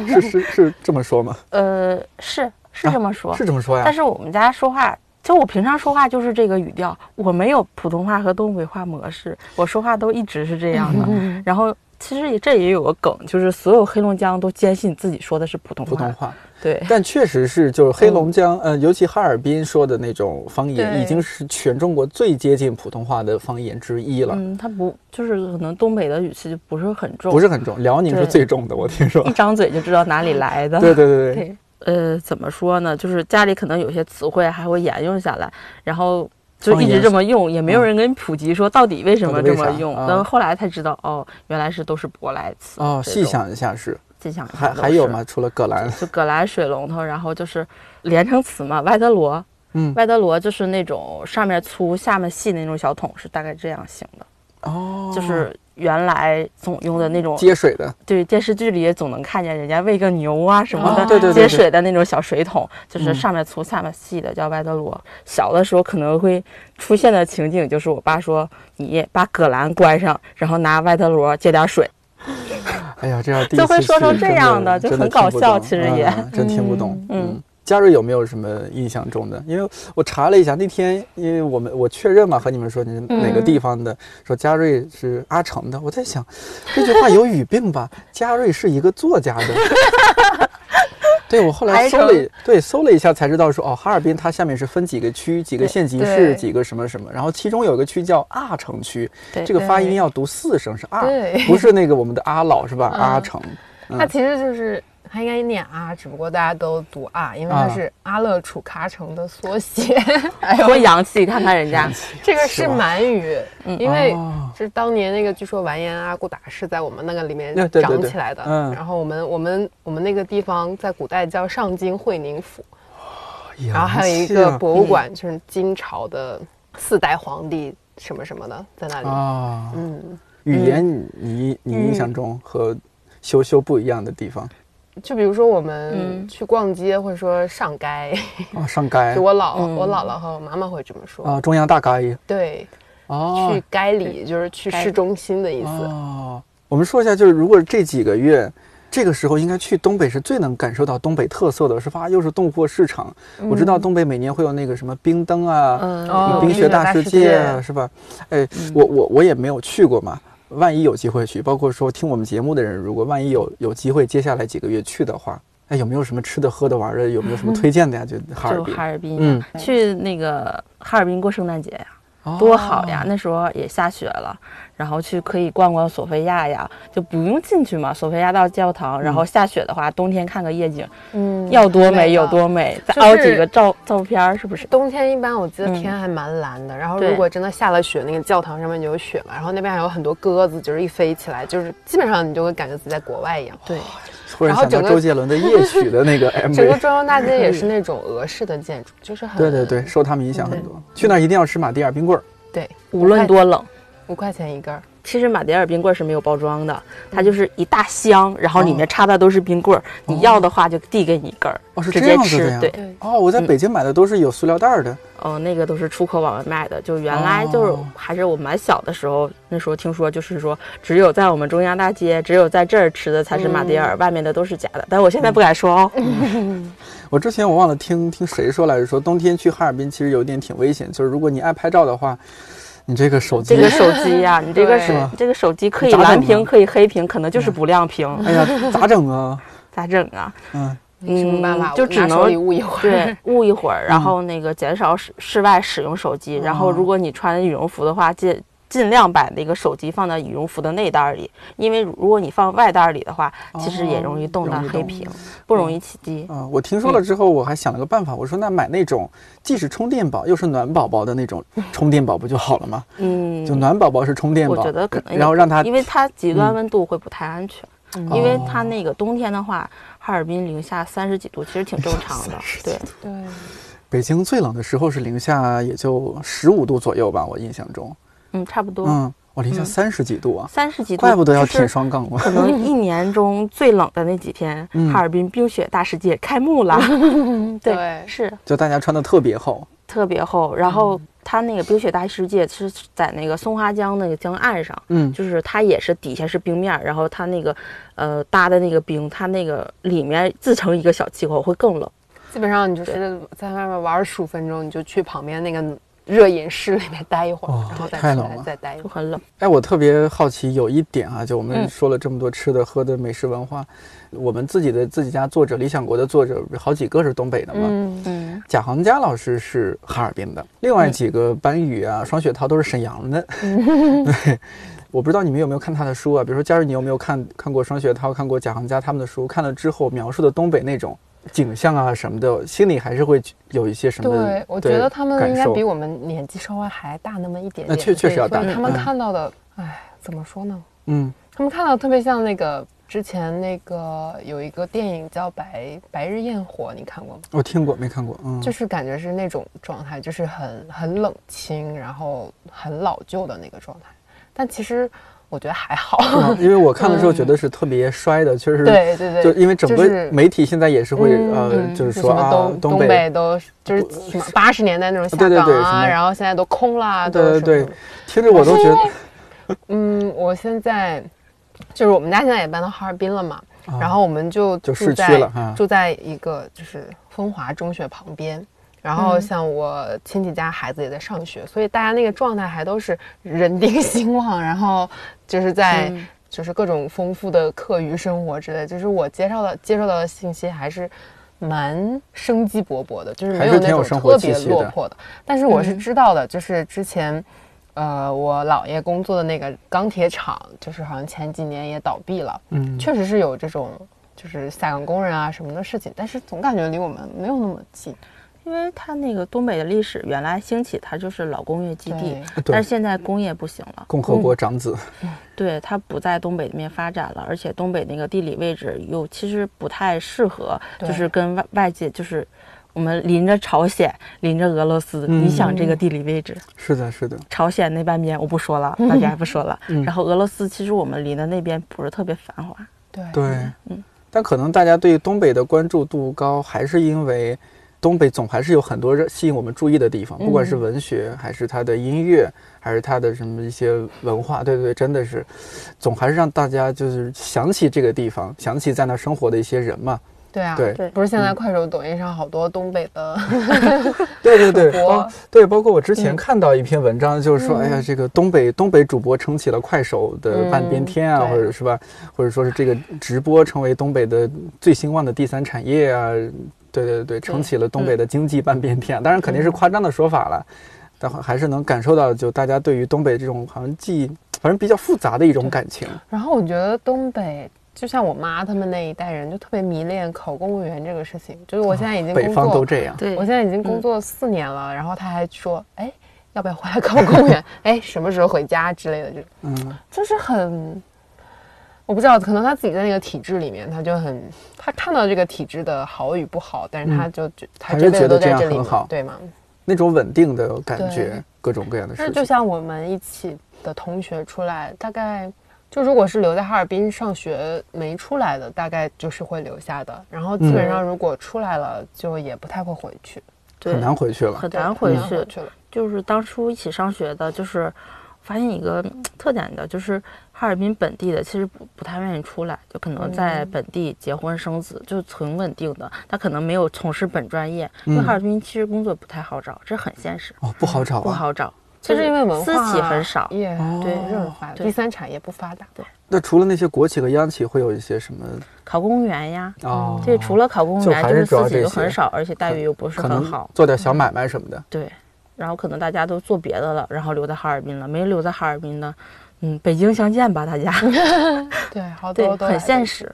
是是是这么说吗？呃，是是这么说，是这么说呀但？是我们家说话，就我平常说话就是这个语调，我没有普通话和东北话模式，我说话都一直是这样的。嗯 然后其实也这也有个梗，就是所有黑龙江都坚信自己说的是普通话。普通话，对，但确实是，就是黑龙江，呃，尤其哈尔滨说的那种方言，已经是全中国最接近普通话的方言之一了，嗯，他不就是可能东北的语气就不是很重，不是很重。辽宁是最重的，我听说一。张嘴就知道哪里来的。对对对对，对，呃，怎么说呢？就是家里可能有些词汇还会沿用下来，然后就一直这么用，也没有人跟你普及说到底为什么这么用。啊然后后来才知道，哦，原来是都是舶来词。哦，细，想一下是，细想一下还还有吗？？除了葛兰，就葛兰水龙头，然后就是连成词嘛，外德罗。嗯外德罗就是那种上面粗下面细的那种小桶，是大概这样型的，哦，就是原来总用的那种接水的，对，电视剧里也总能看见人家喂个牛啊什么的，哦对对对对。接水的那种小水桶，就是嗯。上面粗下面细的，叫外德罗。小的时候可能会出现的情景就是我爸说：“你把葛兰关上，然后拿外德罗接点水。哎呀，这要就会说成这样的就很搞笑其实也。嗯真听不懂。嗯。嗯，嘉瑞有没有什么印象中的？因为我查了一下，那天因为我们我确认嘛，和你们说你是哪个地方的，说嘉瑞是阿城的，我在想这句话有语病吧？嘉瑞是一个作家的。对，我后来搜了，对，搜了一下才知道说，哦，哈尔滨它下面是分几个区、几个县级市、几个什么什么，然后其中有一个区叫阿城区，这个发音要读四声，是阿，不是那个我们的阿老是吧？嗯阿城，它其实就是它应该念啊，只不过大家都读啊，因为它啊。是阿勒楚喀城的缩写。哎多洋气，看看人家，这个是满语，因为就是当年那个据说完颜阿骨打是在我们那个里面长起来的。嗯。然后我们我们我们那个地方在古代叫上京会宁府，然后还有一个博物馆，就是金朝的四代皇帝什么什么的在那里。嗯，语言你你印象中和羞羞不一样的地方就比如说我们嗯去逛街，或者说上街，啊，上街 就我姥嗯我姥姥和我妈妈会这么说。啊，中央大街对，哦去街里就是去市中心的意思。哦，我们说一下，就是如果这几个月。这个时候应该去东北是最能感受到东北特色的，是吧？又是冻货市场，我知道东北每年会有那个什么冰灯啊，冰雪大世界啊，界是吧？哎，我我我也没有去过嘛，万一有机会去，包括说听我们节目的人，如果万一有有机会，接下来几个月去的话，哎，有没有什么吃的、喝的、玩的？有没有什么推荐的呀？就哈尔就滨，哈尔滨，嗯去那个哈尔滨过圣诞节呀，哦多好呀！那时候也下雪了，然后去可以逛逛索菲亚呀，就不用进去嘛。索菲亚大教堂，然后下雪的话，冬天看个夜景，嗯要多美有多美，再就是凹几个照照片儿，是不是？冬天一般我记得嗯天还蛮蓝的，然后如果真的下了雪，那个教堂上面就有雪嘛，然后那边还有很多鸽子，就是一飞起来，就是基本上你就会感觉自己在国外一样。对，突然想到然后整个周杰伦的夜曲的那个 MV，整个中央大街也是那种俄式的建筑，就是很对对对，受他们影响很多。去那儿一定要吃马迭尔冰棍儿，对，无论多冷。五块钱一根儿，其实马迭尔冰棍儿是没有包装的，它就是一大箱，然后里面插的都是冰棍儿，你要的话就递给你一根儿，哦，是这直接吃。对，哦，我在北京买的都是有塑料袋儿的。哦，那个都是出口往外卖的，就原来就是哦还是我蛮小的时候，那时候听说就是说，只有在我们中央大街，只有在这儿吃的才是马迭尔，外面的都是假的。但我现在不敢说哦。我之前我忘了听听谁说来着，说冬天去哈尔滨其实有一点挺危险，就是如果你爱拍照的话，你这个手机，这个手机呀、你这个对手这个手机可以蓝屏，啊可以黑屏，可能就是不亮屏，哎呀，咋整啊？咋整啊？嗯，没什么办法，嗯就只能捂一会儿。对，捂一会儿，然后那个减少室室外使用手机。然后，如果你穿羽绒服的话，尽尽量把那个手机放在羽绒服的内袋里，因为如果你放外袋里的话，其实也容易冻到黑屏，不容易起机。啊、我听说了之后，我还想了个办法，我说那买那种既是充电宝又是暖宝宝的那种充电宝不就好了吗？嗯，就暖宝宝是充电宝，我觉得可能也然后让它因为它极端嗯温度会不太安全。因为它那个冬天的话，哈尔滨零下三十几度，其实挺正常的。对，对，北京最冷的时候是零下也就十五度左右吧，我印象中。嗯，差不多嗯，我零下嗯三十几度啊，三十几度，怪不得要就是舔双杠嘛。可能一年中最冷的那几天，嗯哈尔滨冰雪大世界开幕了。对，是就大家穿的特别厚，特别厚。然后它那个冰雪大世界是在那个松花江那个江岸上，嗯，就是它也是底下是冰面儿，然后它那个呃搭的那个冰，它那个里面自成一个小气候，会更冷。基本上你就是在外面玩十五分钟，你就去旁边那个热饮室里面待一会儿，哦然后再出来再待一会儿。就很冷。哎，我特别好奇有一点啊，就我们嗯说了这么多吃的喝的美食文化，我们自己的自己家作者理想国的作者好几个是东北的嘛。嗯，嗯，贾行家老师是哈尔滨的，另外几个班宇啊、双雪涛都是沈阳的。对，我不知道你们有没有看他的书啊？比如说佳瑞，你有没有看看过双雪涛、看过贾行家他们的书？看了之后描述的东北那种景象啊什么的，心里还是会有一些什么？对，我觉得他们应该比我们年纪稍微还大那么一点点。那确确实要大他们嗯看到的，哎，怎么说呢？嗯他们看到特别像那个之前那个有一个电影叫《白白日焰火》，你看过吗？我听过没看过？嗯，就是感觉是那种状态，就是很很冷清，然后很老旧的那个状态。但其实我觉得还好。因为我看的时候觉得是特别衰的，确实。对对对，就因为整个媒体现在也是会嗯呃，嗯就是说啊东，东北都就是八十年代那种下岗啊，然后现在都空了，对对听着我都觉得嗯，我现在就是我们家现在也搬到哈尔滨了嘛，然后我们就就市区住在了哈住在一个就是风华中学旁边。然后像我亲戚家孩子也在上学，所以大家那个状态还都是人丁兴旺，然后就是在嗯就是各种丰富的课余生活之类，就是我接受到接受到的信息还是蛮生机勃勃的，就是没有那种挺有生活特别落魄的。但是我是嗯知道的，就是之前，呃，我姥爷工作的那个钢铁厂，就是好像前几年也倒闭了，嗯，确实是有这种就是下岗工人啊什么的事情，但是总感觉离我们没有那么近。因为它那个东北的历史原来兴起，它就是老工业基地，但是，现在工业不行了，共和国长子，对它不在东北那边发展了，而且东北那个地理位置又其实不太适合，就是跟外外界就是我们临着朝鲜，临着俄罗斯，嗯。你想这个地理位置，是的，是的，朝鲜那半边我不说了，大家不说了，嗯。然后俄罗斯其实我们离的那边不是特别繁华，对。对，嗯。但可能大家对东北的关注度高，还是因为东北总还是有很多热吸引我们注意的地方，不管是嗯文学，还是它的音乐，还是它的什么一些文化，对对对，真的是，总还是让大家就是想起这个地方，想起在那生活的一些人嘛。对啊，对。对。不是现在快手、抖音上好多东北的对 对对，包 对，包括我之前嗯。看到一篇文章，就是说，嗯。哎呀，这个东北东北主播撑起了快手的半边天啊，或者是吧，或者说是这个直播成为东北的最兴旺的第三产业啊，对对对，撑起了东北的经济半边天。啊。当然肯定是夸张的说法了，但还是能感受到，就大家对于东北这种好像既反正比较复杂的一种感情。然后我觉得东北，就像我妈他们那一代人，就特别迷恋考公务员这个事情。就是我现在已经北工作，方都这样，对我现在已经工作四年了，然后他还说，哎，要不要回来考公务员？哎，什么时候回家之类的，就嗯，就是很。我不知道，可能他自己在那个体制里面，他就很，他看到这个体制的好与不好，但是他就觉、他还是这辈子觉得这样都在这里嘛很好对吗？那种稳定的感觉，各种各样的那事情。就像我们一起的同学出来，大概就如果是留在哈尔滨上学没出来的，大概就是会留下的。然后基本上如果出来了，就也不太会回去，对很难回去了。很难回去。就是当初一起上学的，就是发现一个嗯特点的，就是哈尔滨本地的其实不不太愿意出来，就可能在嗯本地结婚生子，就存稳定的。他可能没有从事本专业，因为嗯哈尔滨其实工作不太好找，这很现实，哦，不好找啊。不好找。就是因为文私化企很少，也哦对第三产业不发达。对那除了那些国企和央企，会有一些什么？考公务员呀，哦，这除了考公务员，就是是私企主要这些就很少，而且待遇又不是很好。做点小买卖什么的。对，然后可能大家都做别的了，然后留在哈尔滨了，没留在哈尔滨的，嗯，北京相见吧，大家。对，好，多都很现实。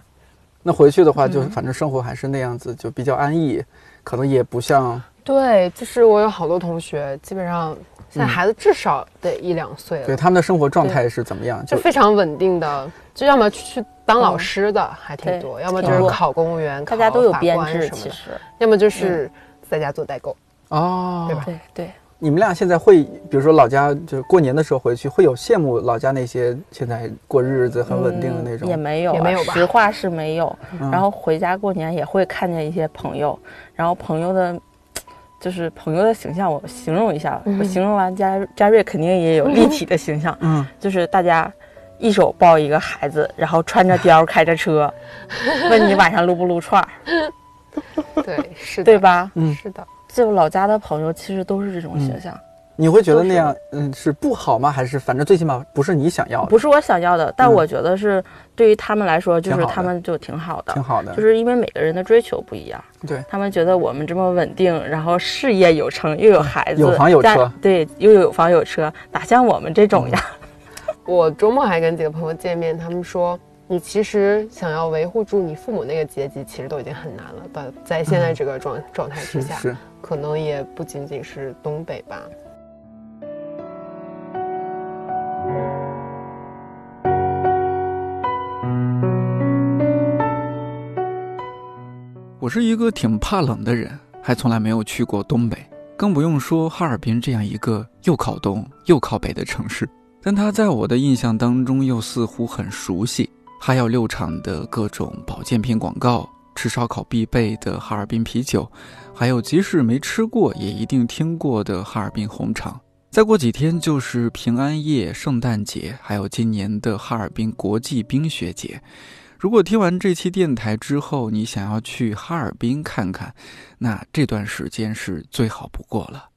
那回去的话，就嗯反正生活还是那样子，就比较安逸，可能也不像对，就是我有好多同学，基本上现在嗯孩子至少得一两岁了对，他们的生活状态是怎么样？就就非常稳定的，就要么去当老师的还挺对多，要么就是考公务员，大家都有考法编制，官什么的，其实。要么就是在家做代购。哦，对吧对对，你们俩现在会，比如说老家，就是过年的时候回去，会有羡慕老家那些现在过日子很稳定的那种？嗯也没有啊，也没有吧实话是没有。嗯然后回家过年也会看见一些朋友，然后朋友的。就是朋友的形象，我形容一下。嗯我形容完嘉嘉瑞肯定也有立体的形象，嗯，就是大家一手抱一个孩子，然后穿着貂开着车，问你晚上撸不撸串儿，对，是的，对？吧？嗯是的，就老家的朋友其实都是这种形象，你会觉得那样，嗯，是不好吗？还是反正最起码不是你想要的，不是我想要的，但嗯我觉得是对于他们来说，就是他们就挺好的挺。好的。就是因为每个人的追求不一样，对，他们觉得我们这么稳定，然后事业有成，又有孩子，有房有车对，又有房有车，哪像我们这种呀？我周末还跟几个朋友见面，他们说。你其实想要维护住你父母那个阶级，其实都已经很难了。在在现在这个状、状态之下，是是，可能也不仅仅是东北吧。我是一个挺怕冷的人，还从来没有去过东北，更不用说哈尔滨这样一个又靠东又靠北的城市。但它在我的印象当中又似乎很熟悉，哈药六厂的各种保健品广告，吃烧烤必备的哈尔滨啤酒，还有即使没吃过也一定听过的哈尔滨红肠。再过几天就是平安夜、圣诞节，还有今年的哈尔滨国际冰雪节。如果听完这期电台之后你想要去哈尔滨看看那这段时间是最好不过了。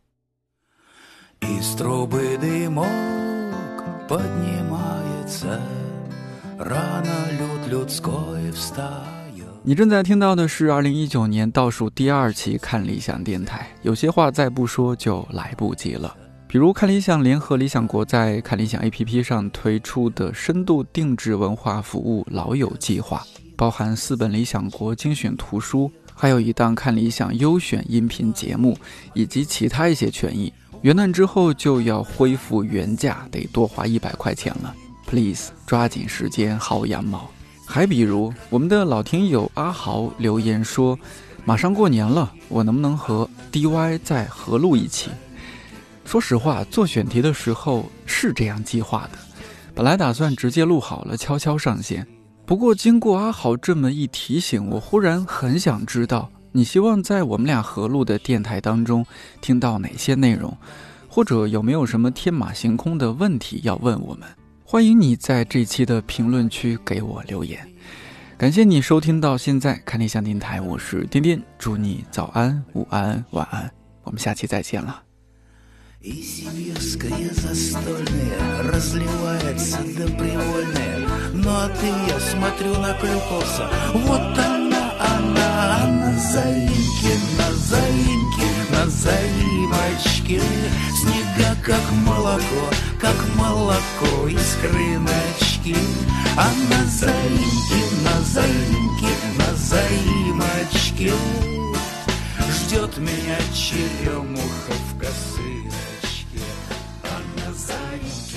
你正在听到的是二零一九年倒数第二期看理想电台有些话再不说就来不及了。比如看理想联合理想国在看理想 APP 上推出的深度定制文化服务“老友计划”，包含四本《理想国》精选图书，还有一档看理想优选音频节目，以及其他一些权益。元旦之后就要恢复原价，得多花一百块钱了。Please，抓紧时间薅羊毛。还比如，我们的老听友阿豪留言说：“马上过年了，我能不能和 DY 再合录一期？”说实话，做选题的时候是这样计划的，本来打算直接录好了悄悄上线。不过经过阿豪这么一提醒，我忽然很想知道，你希望在我们俩合录的电台当中听到哪些内容，或者有没有什么天马行空的问题要问我们？欢迎你在这期的评论区给我留言。感谢你收听到现在，看理想电台，我是颠颠，祝你早安、午安、晚安，我们下期再见了。И сибирское застольное разливается до привольное. Ну а ты, я смотрю, наклюкался. Вот она, она, на заимке, на заимке, на заимочке. Снега, как молоко, как молоко из крыночки. А на заимке, на заимке, на заимочке ждет меня черемуха в косыночке, она занята.